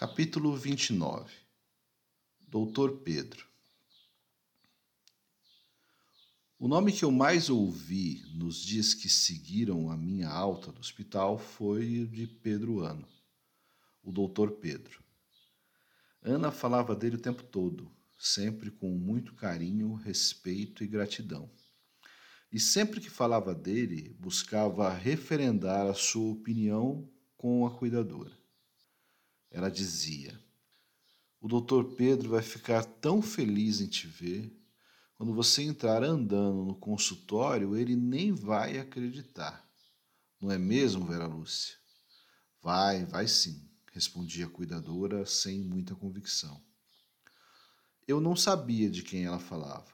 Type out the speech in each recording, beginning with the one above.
Capítulo 29 Doutor Pedro O nome que eu mais ouvi nos dias que seguiram a minha alta do hospital foi o de Pedro Ano, o doutor Pedro. Ana falava dele o tempo todo, sempre com muito carinho, respeito e gratidão. E sempre que falava dele, buscava referendar a sua opinião com a cuidadora. Ela dizia: O doutor Pedro vai ficar tão feliz em te ver. Quando você entrar andando no consultório, ele nem vai acreditar. Não é mesmo, Vera Lúcia? Vai, vai sim, respondia a cuidadora sem muita convicção. Eu não sabia de quem ela falava.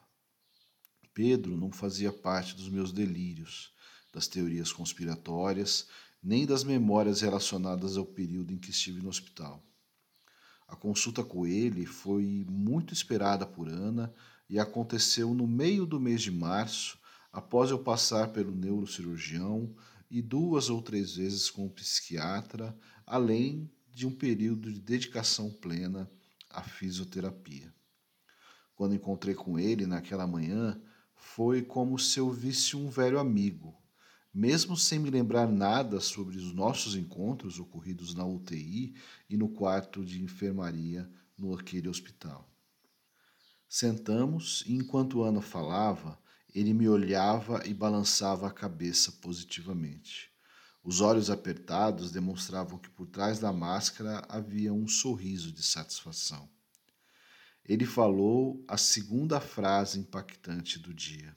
Pedro não fazia parte dos meus delírios, das teorias conspiratórias nem das memórias relacionadas ao período em que estive no hospital. A consulta com ele foi muito esperada por Ana e aconteceu no meio do mês de março, após eu passar pelo neurocirurgião e duas ou três vezes com o psiquiatra, além de um período de dedicação plena à fisioterapia. Quando encontrei com ele naquela manhã, foi como se eu visse um velho amigo, mesmo sem me lembrar nada sobre os nossos encontros ocorridos na UTI e no quarto de enfermaria no aquele hospital. Sentamos e enquanto Ana falava, ele me olhava e balançava a cabeça positivamente. Os olhos apertados demonstravam que por trás da máscara havia um sorriso de satisfação. Ele falou a segunda frase impactante do dia.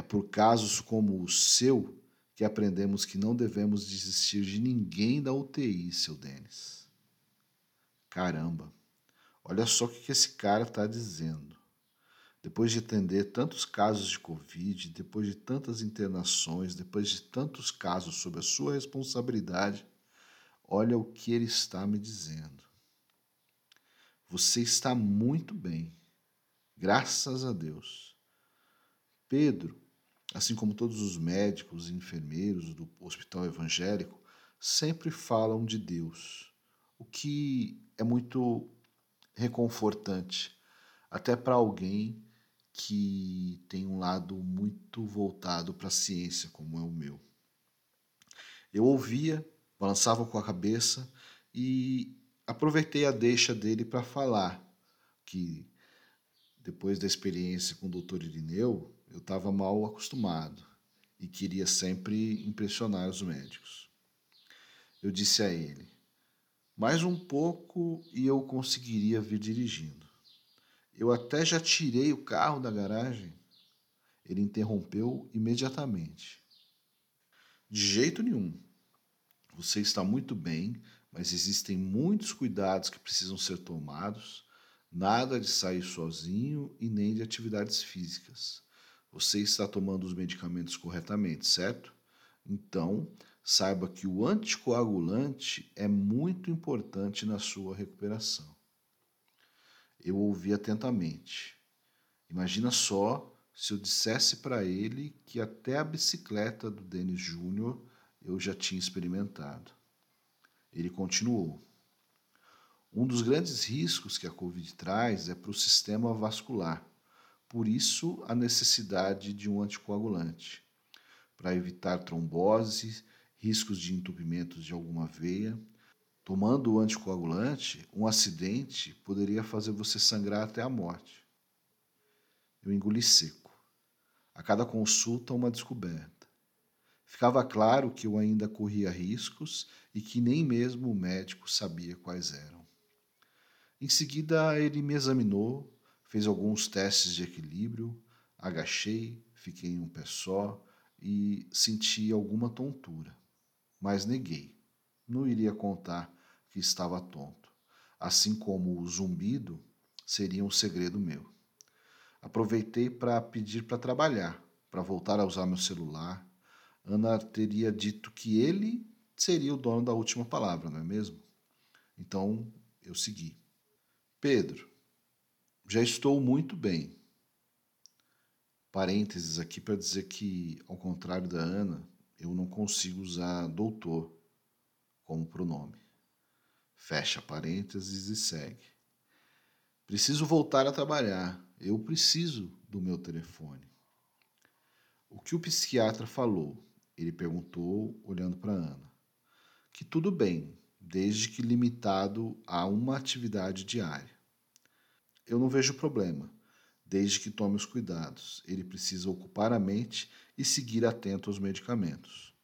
É por casos como o seu que aprendemos que não devemos desistir de ninguém da UTI, seu Denis. Caramba, olha só o que esse cara está dizendo. Depois de atender tantos casos de Covid, depois de tantas internações, depois de tantos casos sob a sua responsabilidade, olha o que ele está me dizendo. Você está muito bem, graças a Deus. Pedro, assim como todos os médicos e enfermeiros do hospital evangélico, sempre falam de Deus, o que é muito reconfortante, até para alguém que tem um lado muito voltado para a ciência, como é o meu. Eu ouvia, balançava com a cabeça e aproveitei a deixa dele para falar que depois da experiência com o Dr. Irineu, eu estava mal acostumado e queria sempre impressionar os médicos. Eu disse a ele: mais um pouco e eu conseguiria vir dirigindo. Eu até já tirei o carro da garagem. Ele interrompeu imediatamente. De jeito nenhum. Você está muito bem, mas existem muitos cuidados que precisam ser tomados. Nada de sair sozinho e nem de atividades físicas você está tomando os medicamentos corretamente, certo? Então, saiba que o anticoagulante é muito importante na sua recuperação. Eu ouvi atentamente. Imagina só se eu dissesse para ele que até a bicicleta do Denis Júnior eu já tinha experimentado. Ele continuou. Um dos grandes riscos que a Covid traz é para o sistema vascular por isso, a necessidade de um anticoagulante, para evitar trombose, riscos de entupimento de alguma veia. Tomando o anticoagulante, um acidente poderia fazer você sangrar até a morte. Eu engoli seco. A cada consulta, uma descoberta. Ficava claro que eu ainda corria riscos e que nem mesmo o médico sabia quais eram. Em seguida, ele me examinou fez alguns testes de equilíbrio, agachei, fiquei em um pé só e senti alguma tontura, mas neguei. Não iria contar que estava tonto, assim como o zumbido seria um segredo meu. Aproveitei para pedir para trabalhar, para voltar a usar meu celular. Ana teria dito que ele seria o dono da última palavra, não é mesmo? Então eu segui. Pedro, já estou muito bem. Parênteses aqui para dizer que, ao contrário da Ana, eu não consigo usar doutor como pronome. Fecha parênteses e segue. Preciso voltar a trabalhar. Eu preciso do meu telefone. O que o psiquiatra falou? Ele perguntou, olhando para Ana. Que tudo bem, desde que limitado a uma atividade diária. Eu não vejo problema, desde que tome os cuidados. Ele precisa ocupar a mente e seguir atento aos medicamentos.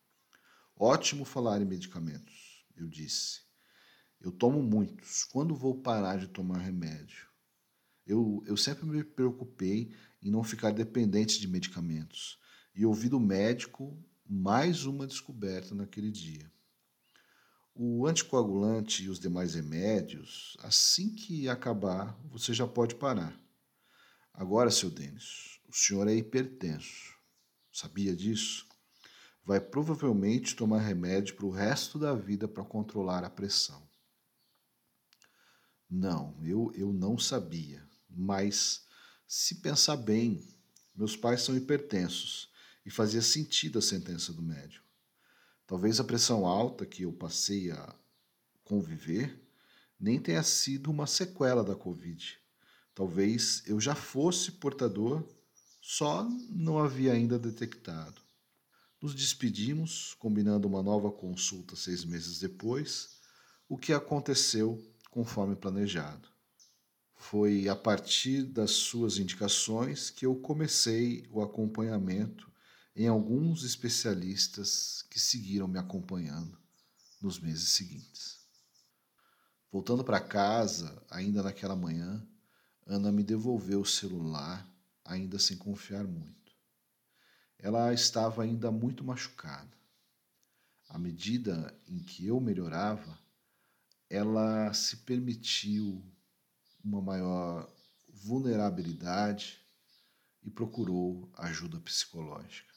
Ótimo falar em medicamentos, eu disse. Eu tomo muitos. Quando vou parar de tomar remédio? Eu, eu sempre me preocupei em não ficar dependente de medicamentos. E ouvi do médico mais uma descoberta naquele dia. O anticoagulante e os demais remédios, assim que acabar, você já pode parar. Agora, seu Denis, o senhor é hipertenso. Sabia disso? Vai provavelmente tomar remédio para o resto da vida para controlar a pressão. Não, eu, eu não sabia. Mas, se pensar bem, meus pais são hipertensos e fazia sentido a sentença do médico. Talvez a pressão alta que eu passei a conviver nem tenha sido uma sequela da Covid. Talvez eu já fosse portador, só não havia ainda detectado. Nos despedimos, combinando uma nova consulta seis meses depois, o que aconteceu conforme planejado. Foi a partir das suas indicações que eu comecei o acompanhamento em alguns especialistas que seguiram me acompanhando nos meses seguintes. Voltando para casa, ainda naquela manhã, Ana me devolveu o celular, ainda sem confiar muito. Ela estava ainda muito machucada. À medida em que eu melhorava, ela se permitiu uma maior vulnerabilidade e procurou ajuda psicológica.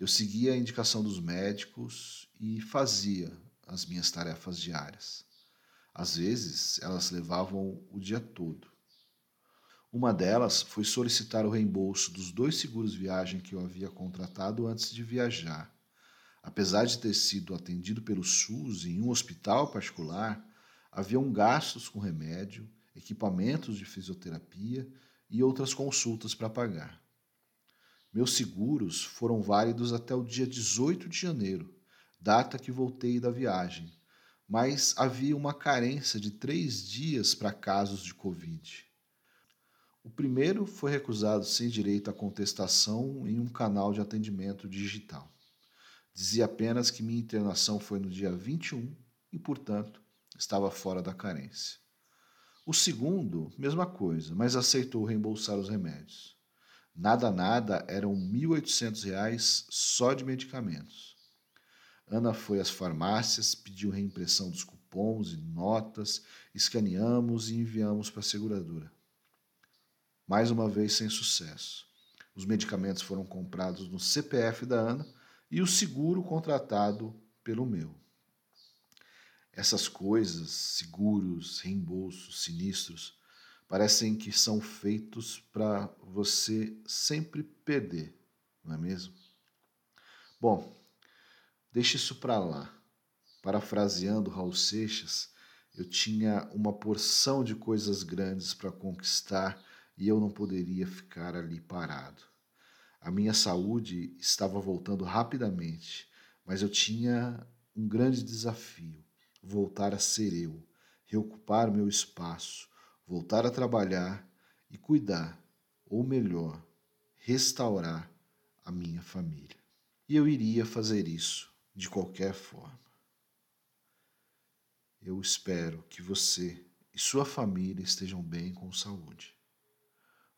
Eu seguia a indicação dos médicos e fazia as minhas tarefas diárias. Às vezes, elas levavam o dia todo. Uma delas foi solicitar o reembolso dos dois seguros viagem que eu havia contratado antes de viajar. Apesar de ter sido atendido pelo SUS em um hospital particular, haviam gastos com remédio, equipamentos de fisioterapia e outras consultas para pagar. Meus seguros foram válidos até o dia 18 de janeiro, data que voltei da viagem, mas havia uma carência de três dias para casos de Covid. O primeiro foi recusado sem direito à contestação em um canal de atendimento digital. Dizia apenas que minha internação foi no dia 21 e, portanto, estava fora da carência. O segundo, mesma coisa, mas aceitou reembolsar os remédios. Nada, nada, eram R$ 1.800 só de medicamentos. Ana foi às farmácias, pediu reimpressão dos cupons e notas, escaneamos e enviamos para a seguradora. Mais uma vez sem sucesso. Os medicamentos foram comprados no CPF da Ana e o seguro contratado pelo meu. Essas coisas, seguros, reembolsos, sinistros, parecem que são feitos para você sempre perder, não é mesmo? Bom, deixe isso para lá. Parafraseando Raul Seixas, eu tinha uma porção de coisas grandes para conquistar e eu não poderia ficar ali parado. A minha saúde estava voltando rapidamente, mas eu tinha um grande desafio: voltar a ser eu, reocupar meu espaço, voltar a trabalhar e cuidar, ou melhor, restaurar a minha família. E eu iria fazer isso de qualquer forma. Eu espero que você e sua família estejam bem com saúde.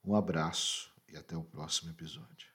Um abraço e até o próximo episódio.